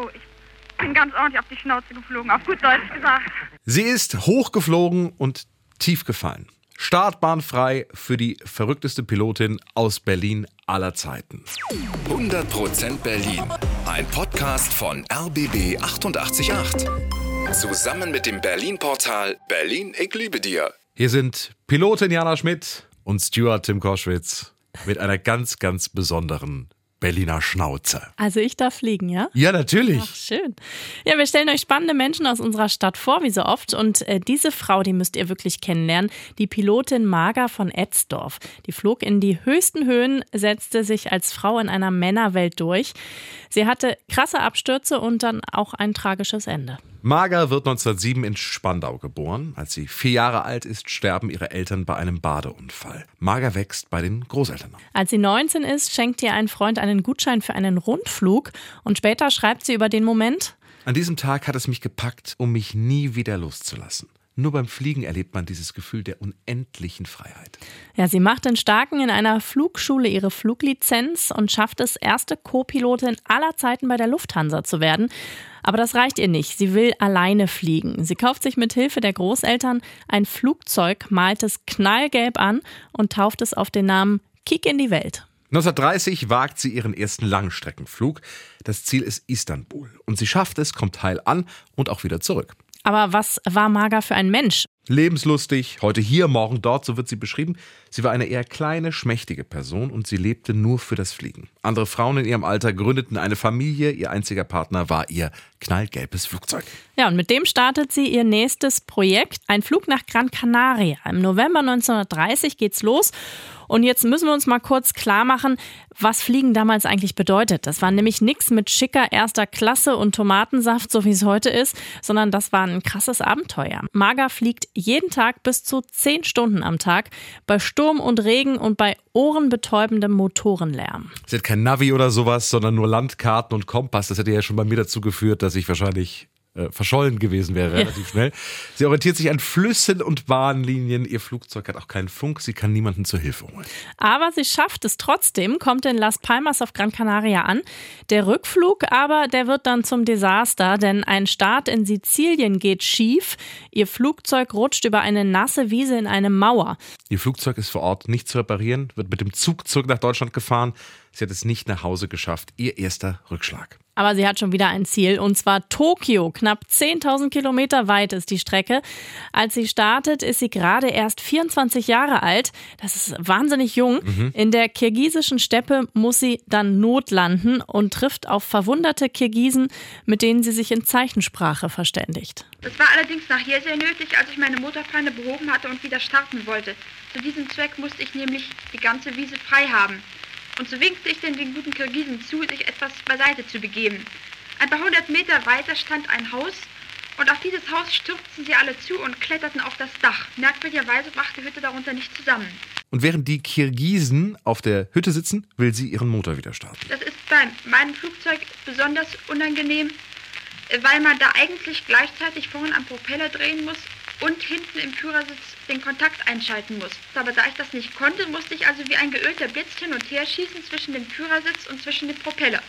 Oh, ich bin ganz ordentlich auf die Schnauze geflogen, auf gut Deutsch gesagt. Sie ist hochgeflogen und tief gefallen. Startbahnfrei für die verrückteste Pilotin aus Berlin aller Zeiten. 100% Berlin. Ein Podcast von RBB 888. Zusammen mit dem Berlin-Portal Berlin, ich liebe dir. Hier sind Pilotin Jana Schmidt und Stuart Tim Koschwitz mit einer ganz, ganz besonderen Berliner Schnauze. Also ich darf fliegen, ja? Ja, natürlich. Ach, schön. Ja, wir stellen euch spannende Menschen aus unserer Stadt vor, wie so oft. Und äh, diese Frau, die müsst ihr wirklich kennenlernen. Die Pilotin Marga von Etzdorf. Die flog in die höchsten Höhen, setzte sich als Frau in einer Männerwelt durch. Sie hatte krasse Abstürze und dann auch ein tragisches Ende. Marga wird 1907 in Spandau geboren. Als sie vier Jahre alt ist, sterben ihre Eltern bei einem Badeunfall. Marga wächst bei den Großeltern auf. Als sie 19 ist, schenkt ihr ein Freund einen Gutschein für einen Rundflug und später schreibt sie über den Moment. An diesem Tag hat es mich gepackt, um mich nie wieder loszulassen. Nur beim Fliegen erlebt man dieses Gefühl der unendlichen Freiheit. Ja, sie macht in Starken in einer Flugschule ihre Fluglizenz und schafft es, erste Co-Pilotin aller Zeiten bei der Lufthansa zu werden. Aber das reicht ihr nicht. Sie will alleine fliegen. Sie kauft sich mit Hilfe der Großeltern ein Flugzeug, malt es knallgelb an und tauft es auf den Namen Kick in die Welt. 1930 wagt sie ihren ersten Langstreckenflug. Das Ziel ist Istanbul. Und sie schafft es, kommt heil an und auch wieder zurück. Aber was war Marga für ein Mensch? Lebenslustig, heute hier, morgen dort, so wird sie beschrieben. Sie war eine eher kleine, schmächtige Person und sie lebte nur für das Fliegen. Andere Frauen in ihrem Alter gründeten eine Familie, ihr einziger Partner war ihr knallgelbes Flugzeug. Ja, und mit dem startet sie ihr nächstes Projekt, ein Flug nach Gran Canaria. Im November 1930 geht's los und jetzt müssen wir uns mal kurz klar machen, was Fliegen damals eigentlich bedeutet. Das war nämlich nichts mit schicker erster Klasse und Tomatensaft, so wie es heute ist, sondern das war ein krasses Abenteuer. Marga fliegt jeden Tag bis zu zehn Stunden am Tag bei Sturm und Regen und bei ohrenbetäubendem Motorenlärm. Sie hat kein Navi oder sowas, sondern nur Landkarten und Kompass. Das hätte ja schon bei mir dazu geführt, dass ich wahrscheinlich äh, verschollen gewesen wäre, relativ ja. schnell. Sie orientiert sich an Flüssen und Bahnlinien. Ihr Flugzeug hat auch keinen Funk. Sie kann niemanden zur Hilfe holen. Aber sie schafft es trotzdem, kommt in Las Palmas auf Gran Canaria an. Der Rückflug aber, der wird dann zum Desaster, denn ein Start in Sizilien geht schief. Ihr Flugzeug rutscht über eine nasse Wiese in eine Mauer. Ihr Flugzeug ist vor Ort nicht zu reparieren, wird mit dem Zug zurück nach Deutschland gefahren. Sie hat es nicht nach Hause geschafft. Ihr erster Rückschlag. Aber sie hat schon wieder ein Ziel, und zwar Tokio. Knapp 10.000 Kilometer weit ist die Strecke. Als sie startet, ist sie gerade erst 24 Jahre alt. Das ist wahnsinnig jung. Mhm. In der kirgisischen Steppe muss sie dann notlanden und trifft auf verwunderte Kirgisen, mit denen sie sich in Zeichensprache verständigt. Das war allerdings nachher sehr nötig, als ich meine Motorpfanne behoben hatte und wieder starten wollte. Zu diesem Zweck musste ich nämlich die ganze Wiese frei haben und so winkte ich denn den guten Kirgisen zu, sich etwas beiseite zu begeben. Ein paar hundert Meter weiter stand ein Haus und auf dieses Haus stürzten sie alle zu und kletterten auf das Dach. Merkwürdigerweise brach die Hütte darunter nicht zusammen. Und während die Kirgisen auf der Hütte sitzen, will sie ihren Motor wieder starten. Das ist bei meinem Flugzeug besonders unangenehm, weil man da eigentlich gleichzeitig vorne am Propeller drehen muss und hinten im Führersitz den Kontakt einschalten muss. Aber da ich das nicht konnte, musste ich also wie ein geölter Blitz hin und her schießen zwischen dem Führersitz und zwischen dem Propeller.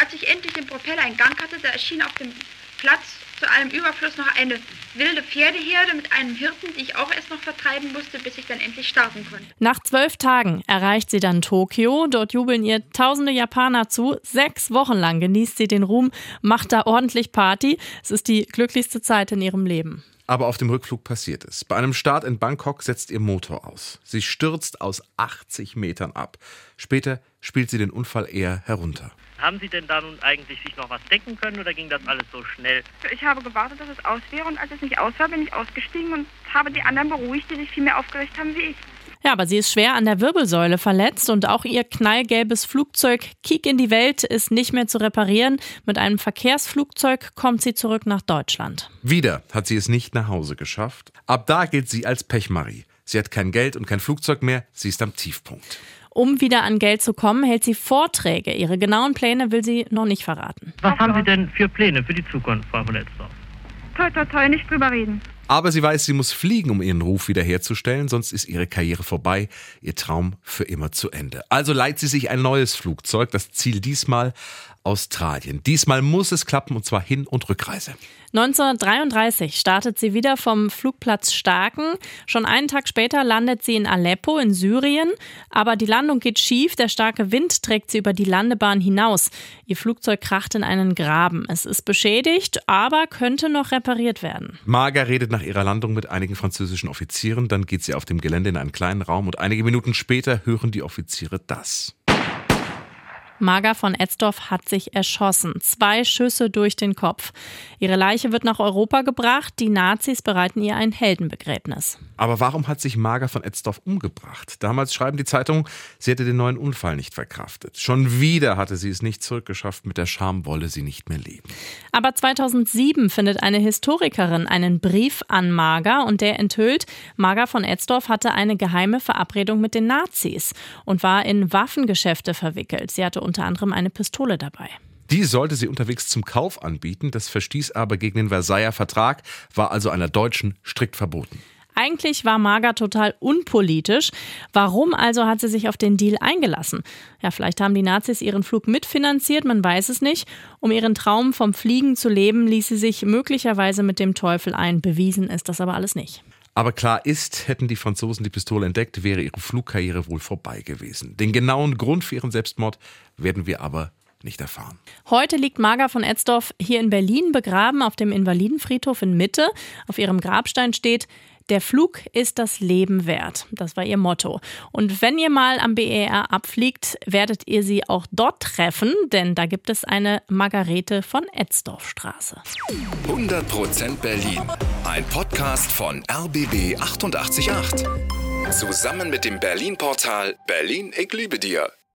Als ich endlich den Propeller in Gang hatte, da erschien auf dem Platz zu allem Überfluss noch eine wilde Pferdeherde mit einem Hirten, die ich auch erst noch vertreiben musste, bis ich dann endlich starten konnte. Nach zwölf Tagen erreicht sie dann Tokio. Dort jubeln ihr tausende Japaner zu. Sechs Wochen lang genießt sie den Ruhm, macht da ordentlich Party. Es ist die glücklichste Zeit in ihrem Leben. Aber auf dem Rückflug passiert es. Bei einem Start in Bangkok setzt ihr Motor aus. Sie stürzt aus 80 Metern ab. Später spielt sie den Unfall eher herunter. Haben Sie denn da nun eigentlich sich noch was denken können oder ging das alles so schnell? Ich habe gewartet, dass es aus wäre und als es nicht aus war, bin ich ausgestiegen und habe die anderen beruhigt, die sich viel mehr aufgeregt haben wie ich. Ja, aber sie ist schwer an der Wirbelsäule verletzt und auch ihr knallgelbes Flugzeug Kiek in die Welt ist nicht mehr zu reparieren. Mit einem Verkehrsflugzeug kommt sie zurück nach Deutschland. Wieder hat sie es nicht nach Hause geschafft. Ab da gilt sie als Pechmarie. Sie hat kein Geld und kein Flugzeug mehr. Sie ist am Tiefpunkt. Um wieder an Geld zu kommen, hält sie Vorträge. Ihre genauen Pläne will sie noch nicht verraten. Was haben Sie denn für Pläne für die Zukunft, Frau von Etzdorf? Toi, toi, toi, nicht drüber reden. Aber sie weiß, sie muss fliegen, um ihren Ruf wiederherzustellen, sonst ist ihre Karriere vorbei, ihr Traum für immer zu Ende. Also leiht sie sich ein neues Flugzeug, das Ziel diesmal Australien. Diesmal muss es klappen und zwar Hin- und Rückreise. 1933 startet sie wieder vom Flugplatz Starken. Schon einen Tag später landet sie in Aleppo in Syrien. Aber die Landung geht schief. Der starke Wind trägt sie über die Landebahn hinaus. Ihr Flugzeug kracht in einen Graben. Es ist beschädigt, aber könnte noch repariert werden. Marga redet nach ihrer Landung mit einigen französischen Offizieren. Dann geht sie auf dem Gelände in einen kleinen Raum und einige Minuten später hören die Offiziere das. Marga von Etzdorf hat sich erschossen. Zwei Schüsse durch den Kopf. Ihre Leiche wird nach Europa gebracht. Die Nazis bereiten ihr ein Heldenbegräbnis. Aber warum hat sich Marga von Etzdorf umgebracht? Damals schreiben die Zeitungen, sie hätte den neuen Unfall nicht verkraftet. Schon wieder hatte sie es nicht zurückgeschafft. Mit der Scham wolle sie nicht mehr leben. Aber 2007 findet eine Historikerin einen Brief an Marga und der enthüllt, Marga von Etzdorf hatte eine geheime Verabredung mit den Nazis und war in Waffengeschäfte verwickelt. Sie hatte unter anderem eine Pistole dabei. Die sollte sie unterwegs zum Kauf anbieten, das verstieß aber gegen den Versailler Vertrag, war also einer Deutschen strikt verboten. Eigentlich war Marga total unpolitisch. Warum also hat sie sich auf den Deal eingelassen? Ja, vielleicht haben die Nazis ihren Flug mitfinanziert, man weiß es nicht. Um ihren Traum vom Fliegen zu leben, ließ sie sich möglicherweise mit dem Teufel ein. Bewiesen ist das aber alles nicht. Aber klar ist, hätten die Franzosen die Pistole entdeckt, wäre ihre Flugkarriere wohl vorbei gewesen. Den genauen Grund für ihren Selbstmord werden wir aber nicht erfahren. Heute liegt Marga von Etzdorf hier in Berlin begraben auf dem Invalidenfriedhof in Mitte. Auf ihrem Grabstein steht, der Flug ist das Leben wert. Das war ihr Motto. Und wenn ihr mal am BER abfliegt, werdet ihr sie auch dort treffen, denn da gibt es eine Margarete von Etzdorfstraße. 100% Berlin. Ein Podcast von RBB 888. Zusammen mit dem Berlin-Portal Berlin, ich liebe dir.